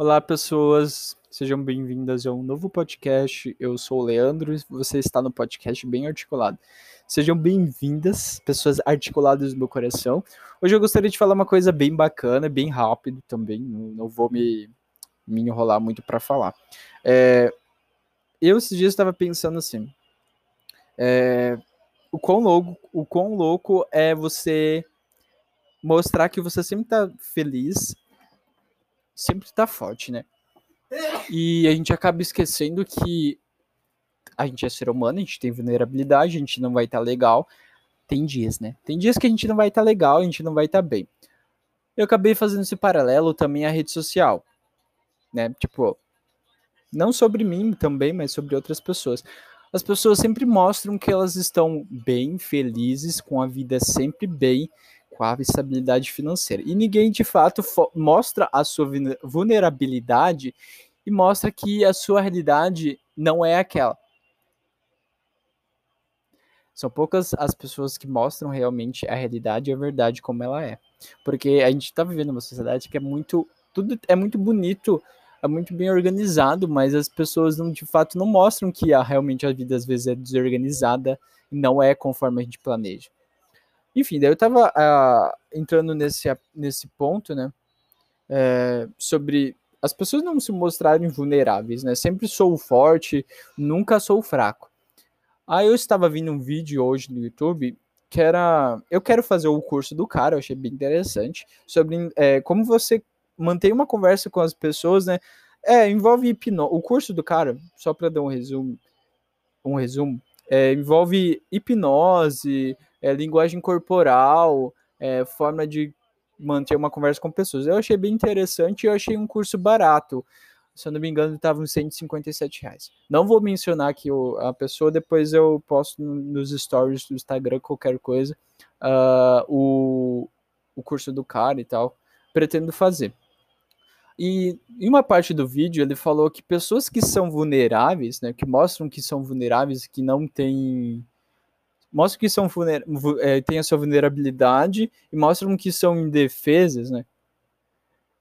Olá, pessoas. Sejam bem-vindas a um novo podcast. Eu sou o Leandro e você está no podcast Bem Articulado. Sejam bem-vindas, pessoas articuladas do meu coração. Hoje eu gostaria de falar uma coisa bem bacana, bem rápido também. Não vou me, me enrolar muito para falar. É, eu esses dias estava pensando assim. É, o, quão louco, o quão louco é você mostrar que você sempre está feliz, sempre está forte, né? E a gente acaba esquecendo que a gente é ser humano, a gente tem vulnerabilidade, a gente não vai estar tá legal. Tem dias, né? Tem dias que a gente não vai estar tá legal, a gente não vai estar tá bem. Eu acabei fazendo esse paralelo também à rede social, né? Tipo, não sobre mim também, mas sobre outras pessoas. As pessoas sempre mostram que elas estão bem, felizes, com a vida sempre bem, com a estabilidade financeira. E ninguém de fato mostra a sua vulnerabilidade e mostra que a sua realidade não é aquela. São poucas as pessoas que mostram realmente a realidade e a verdade como ela é. Porque a gente está vivendo uma sociedade que é muito. Tudo é muito bonito, é muito bem organizado, mas as pessoas não, de fato não mostram que a, realmente a vida às vezes é desorganizada e não é conforme a gente planeja. Enfim, daí eu estava uh, ah, entrando nesse, nesse ponto, né? É, sobre as pessoas não se mostrarem vulneráveis, né? Sempre sou forte, nunca sou fraco. Aí eu estava vendo um vídeo hoje no YouTube que era. Eu quero fazer o curso do cara, eu achei bem interessante, sobre é, como você mantém uma conversa com as pessoas, né? É, envolve hipnose. O curso do cara, só para dar um resumo, um resumo, é, envolve hipnose, é, linguagem corporal, é, forma de manter uma conversa com pessoas. Eu achei bem interessante e eu achei um curso barato. Se eu não me engano, estava uns 157 reais. Não vou mencionar aqui a pessoa, depois eu posto nos stories do Instagram, qualquer coisa, uh, o, o curso do cara e tal. Pretendo fazer. E em uma parte do vídeo ele falou que pessoas que são vulneráveis, né, que mostram que são vulneráveis, que não têm mostram que são é, têm a sua vulnerabilidade e mostram que são indefesas, né?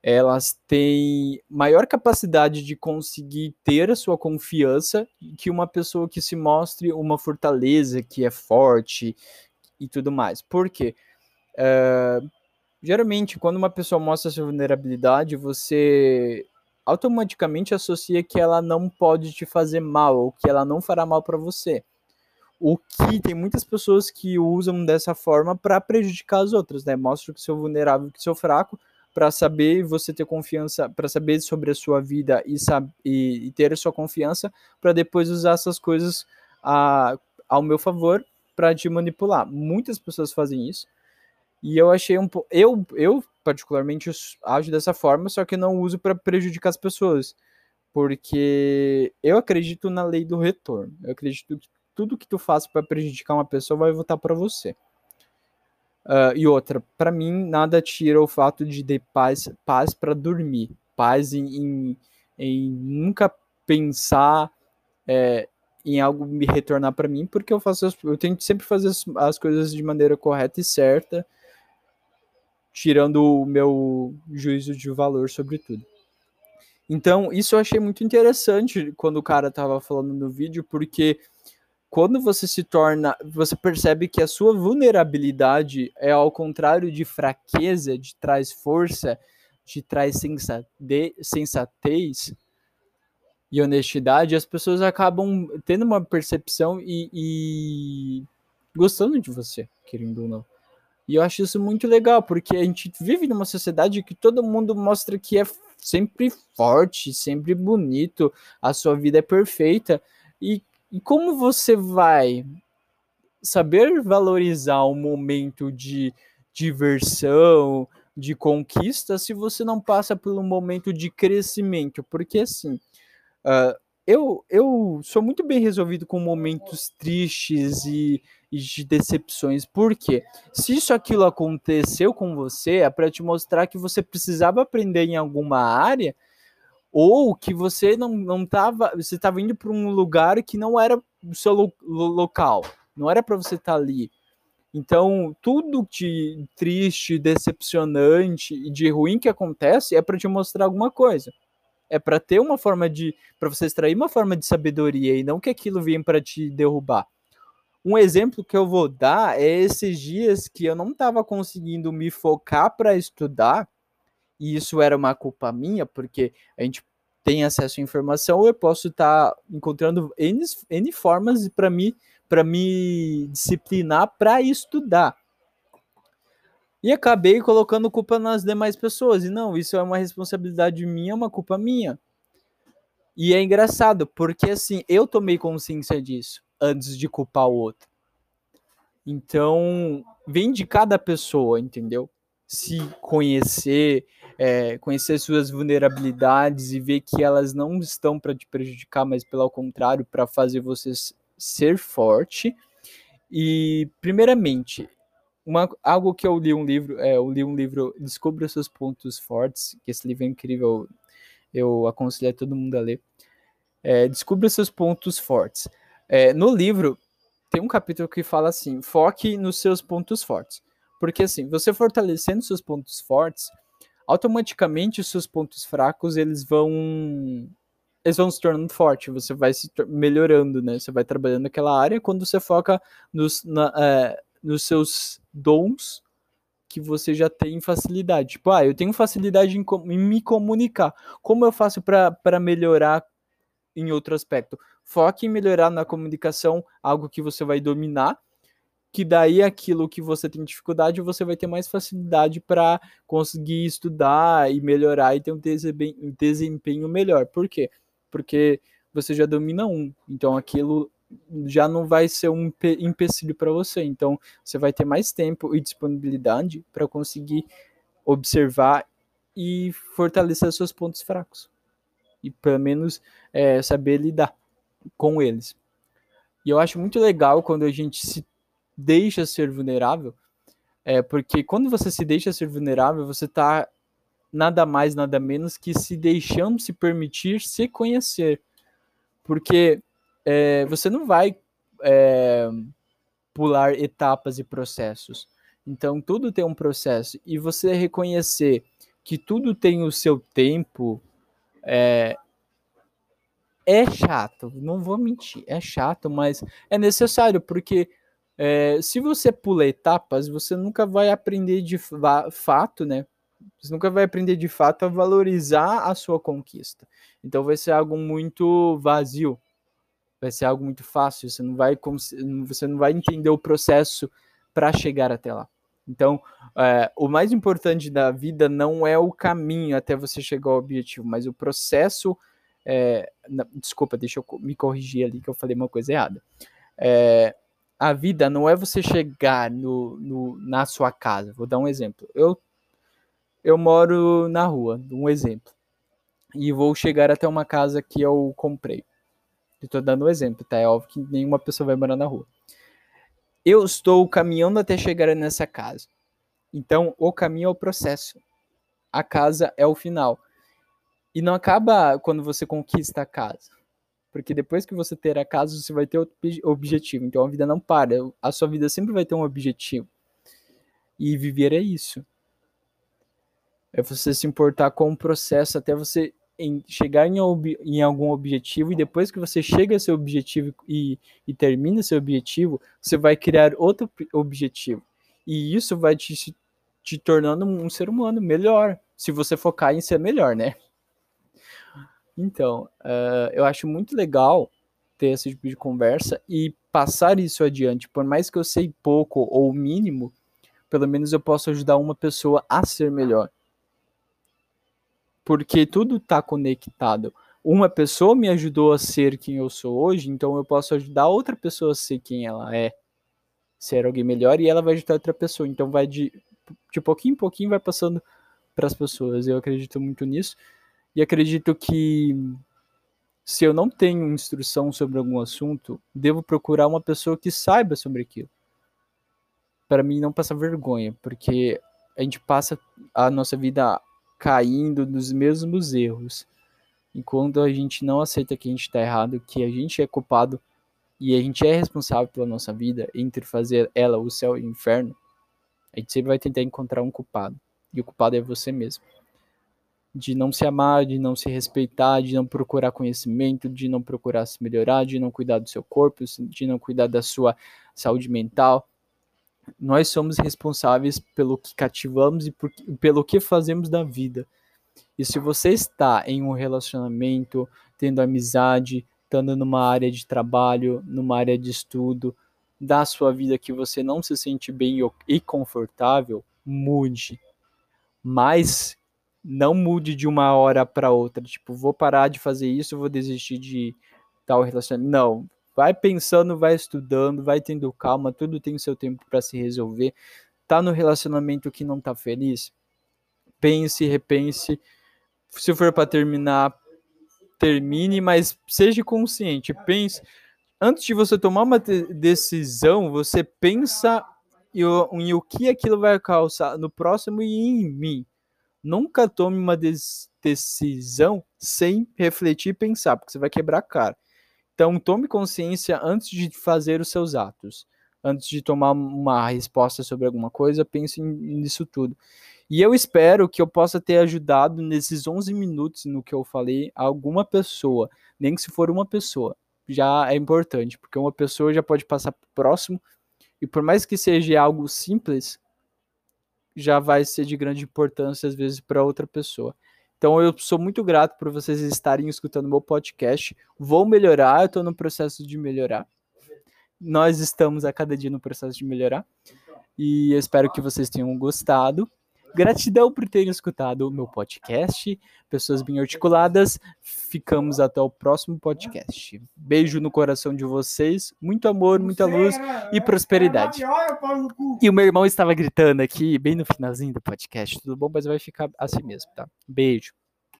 Elas têm maior capacidade de conseguir ter a sua confiança que uma pessoa que se mostre uma fortaleza, que é forte e tudo mais. Por quê? Uh, geralmente, quando uma pessoa mostra sua vulnerabilidade, você automaticamente associa que ela não pode te fazer mal ou que ela não fará mal para você. O que tem muitas pessoas que usam dessa forma para prejudicar as outras, né? Mostra que sou vulnerável, que sou fraco, para saber você ter confiança, para saber sobre a sua vida e, e, e ter a sua confiança, para depois usar essas coisas a, ao meu favor para te manipular. Muitas pessoas fazem isso. E eu achei um pouco. Eu, eu, particularmente, ajo dessa forma, só que não uso para prejudicar as pessoas. Porque eu acredito na lei do retorno. Eu acredito que tudo que tu faz para prejudicar uma pessoa vai voltar para você. Uh, e outra, para mim, nada tira o fato de ter paz, paz para dormir, paz em, em, em nunca pensar é, em algo me retornar para mim, porque eu faço, eu tento sempre fazer as, as coisas de maneira correta e certa, tirando o meu juízo de valor sobre tudo. Então, isso eu achei muito interessante quando o cara tava falando no vídeo, porque quando você se torna, você percebe que a sua vulnerabilidade é ao contrário de fraqueza, de traz força, de traz sensatez e honestidade, as pessoas acabam tendo uma percepção e, e gostando de você, querendo ou não. E eu acho isso muito legal, porque a gente vive numa sociedade que todo mundo mostra que é sempre forte, sempre bonito, a sua vida é perfeita. E e como você vai saber valorizar o momento de diversão, de conquista, se você não passa pelo momento de crescimento? Porque assim, uh, eu, eu sou muito bem resolvido com momentos tristes e, e de decepções. Por quê? Se isso aquilo aconteceu com você, é para te mostrar que você precisava aprender em alguma área ou que você não não tava, você estava indo para um lugar que não era o seu lo, lo, local, não era para você estar tá ali. Então, tudo de triste, decepcionante e de ruim que acontece é para te mostrar alguma coisa. é para ter uma forma de para você extrair uma forma de sabedoria e não que aquilo venha para te derrubar. Um exemplo que eu vou dar é esses dias que eu não estava conseguindo me focar para estudar, e isso era uma culpa minha, porque a gente tem acesso à informação, eu posso estar tá encontrando N, N formas para me, me disciplinar para estudar. E acabei colocando culpa nas demais pessoas. E não, isso é uma responsabilidade minha, é uma culpa minha. E é engraçado, porque assim, eu tomei consciência disso antes de culpar o outro. Então, vem de cada pessoa, entendeu? Se conhecer, é, conhecer suas vulnerabilidades e ver que elas não estão para te prejudicar, mas pelo contrário, para fazer você ser forte. E, primeiramente, uma, algo que eu li um livro, é, eu li um livro Descubra seus pontos fortes, que esse livro é incrível, eu aconselho a todo mundo a ler. É, Descubra seus pontos fortes. É, no livro tem um capítulo que fala assim: foque nos seus pontos fortes. Porque assim, você fortalecendo seus pontos fortes, automaticamente os seus pontos fracos eles vão eles vão se tornando forte, você vai se melhorando, né? Você vai trabalhando naquela área quando você foca nos, na, é, nos seus dons que você já tem facilidade. Tipo, ah, eu tenho facilidade em, em me comunicar. Como eu faço para melhorar em outro aspecto? Foque em melhorar na comunicação, algo que você vai dominar, que daí aquilo que você tem dificuldade, você vai ter mais facilidade para conseguir estudar e melhorar e ter um desempenho melhor. Por quê? Porque você já domina um. Então aquilo já não vai ser um empecilho para você. Então, você vai ter mais tempo e disponibilidade para conseguir observar e fortalecer seus pontos fracos. E pelo menos é, saber lidar com eles. E eu acho muito legal quando a gente se deixa ser vulnerável, é, porque quando você se deixa ser vulnerável, você está nada mais, nada menos que se deixando se permitir se conhecer. Porque é, você não vai é, pular etapas e processos. Então, tudo tem um processo. E você reconhecer que tudo tem o seu tempo é, é chato. Não vou mentir, é chato, mas é necessário, porque é, se você pula etapas, você nunca vai aprender de fato, né? Você nunca vai aprender de fato a valorizar a sua conquista. Então vai ser algo muito vazio vai ser algo muito fácil, você não vai, você não vai entender o processo para chegar até lá. Então, é, o mais importante da vida não é o caminho até você chegar ao objetivo, mas o processo. É, não, desculpa, deixa eu me corrigir ali que eu falei uma coisa errada. É, a vida não é você chegar no, no, na sua casa. Vou dar um exemplo. Eu, eu moro na rua, um exemplo. E vou chegar até uma casa que eu comprei. Estou dando um exemplo, tá? É óbvio que nenhuma pessoa vai morar na rua. Eu estou caminhando até chegar nessa casa. Então, o caminho é o processo. A casa é o final. E não acaba quando você conquista a casa. Porque depois que você ter a casa, você vai ter outro objetivo. Então a vida não para. A sua vida sempre vai ter um objetivo. E viver é isso. É você se importar com o processo até você em chegar em, em, algum objetivo e depois que você chega a seu objetivo e, e termina seu objetivo, você vai criar outro objetivo. E isso vai te, te tornando um ser humano melhor, se você focar em ser melhor, né? Então, uh, eu acho muito legal ter esse tipo de conversa e passar isso adiante. Por mais que eu sei pouco ou mínimo, pelo menos eu posso ajudar uma pessoa a ser melhor porque tudo está conectado. Uma pessoa me ajudou a ser quem eu sou hoje, então eu posso ajudar outra pessoa a ser quem ela é, ser alguém melhor, e ela vai ajudar outra pessoa. Então vai de, de pouquinho em pouquinho vai passando para as pessoas. Eu acredito muito nisso e acredito que se eu não tenho instrução sobre algum assunto, devo procurar uma pessoa que saiba sobre aquilo. Para mim não passar vergonha, porque a gente passa a nossa vida caindo nos mesmos erros. Enquanto a gente não aceita que a gente está errado, que a gente é culpado e a gente é responsável pela nossa vida, entre fazer ela o céu e o inferno, a gente sempre vai tentar encontrar um culpado. E o culpado é você mesmo. De não se amar, de não se respeitar, de não procurar conhecimento, de não procurar se melhorar, de não cuidar do seu corpo, de não cuidar da sua saúde mental. Nós somos responsáveis pelo que cativamos e por, pelo que fazemos da vida. E se você está em um relacionamento, tendo amizade, estando numa área de trabalho, numa área de estudo, da sua vida que você não se sente bem e confortável, mude. Mas não mude de uma hora para outra. Tipo, vou parar de fazer isso, vou desistir de tal relacionamento. Não. Vai pensando, vai estudando, vai tendo calma, tudo tem seu tempo para se resolver. Tá no relacionamento que não tá feliz? Pense, repense. Se for para terminar, termine, mas seja consciente. Pense antes de você tomar uma decisão, você pensa em o que aquilo vai causar no próximo e em mim. Nunca tome uma decisão sem refletir e pensar, porque você vai quebrar a cara. Então, tome consciência antes de fazer os seus atos. Antes de tomar uma resposta sobre alguma coisa, pense nisso tudo. E eu espero que eu possa ter ajudado nesses 11 minutos no que eu falei alguma pessoa, nem que se for uma pessoa, já é importante, porque uma pessoa já pode passar para o próximo, e por mais que seja algo simples, já vai ser de grande importância às vezes para outra pessoa. Então eu sou muito grato por vocês estarem escutando meu podcast. Vou melhorar, eu estou no processo de melhorar. Nós estamos a cada dia no processo de melhorar. E eu espero que vocês tenham gostado. Gratidão por terem escutado o meu podcast. Pessoas bem articuladas. Ficamos até o próximo podcast. Beijo no coração de vocês. Muito amor, muita luz e prosperidade. E o meu irmão estava gritando aqui, bem no finalzinho do podcast. Tudo bom? Mas vai ficar assim mesmo, tá? Beijo.